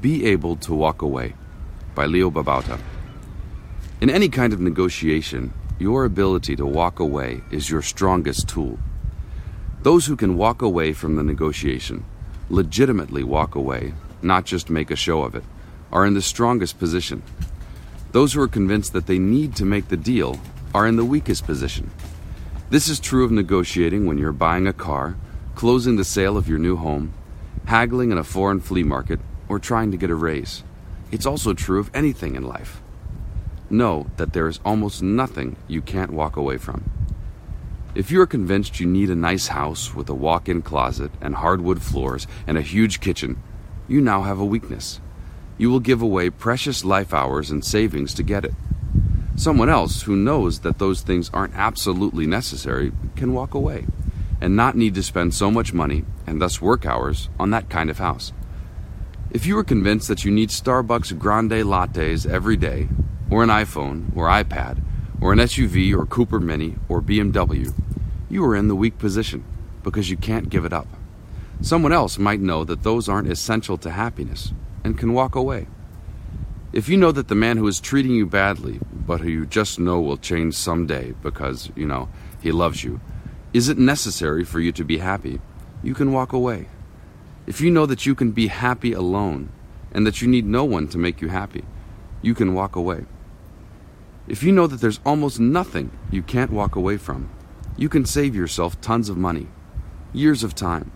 Be Able to Walk Away by Leo Babauta. In any kind of negotiation, your ability to walk away is your strongest tool. Those who can walk away from the negotiation, legitimately walk away, not just make a show of it, are in the strongest position. Those who are convinced that they need to make the deal are in the weakest position. This is true of negotiating when you're buying a car, closing the sale of your new home, haggling in a foreign flea market, or trying to get a raise. It's also true of anything in life. Know that there is almost nothing you can't walk away from. If you are convinced you need a nice house with a walk in closet and hardwood floors and a huge kitchen, you now have a weakness. You will give away precious life hours and savings to get it. Someone else who knows that those things aren't absolutely necessary can walk away and not need to spend so much money and thus work hours on that kind of house. If you are convinced that you need Starbucks grande lattes every day, or an iPhone, or iPad, or an SUV, or Cooper Mini, or BMW, you are in the weak position because you can't give it up. Someone else might know that those aren't essential to happiness and can walk away. If you know that the man who is treating you badly, but who you just know will change someday because, you know, he loves you, isn't necessary for you to be happy, you can walk away. If you know that you can be happy alone and that you need no one to make you happy, you can walk away. If you know that there's almost nothing you can't walk away from, you can save yourself tons of money, years of time,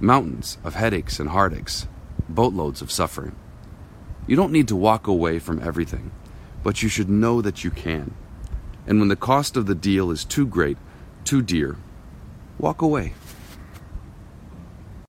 mountains of headaches and heartaches, boatloads of suffering. You don't need to walk away from everything, but you should know that you can. And when the cost of the deal is too great, too dear, walk away.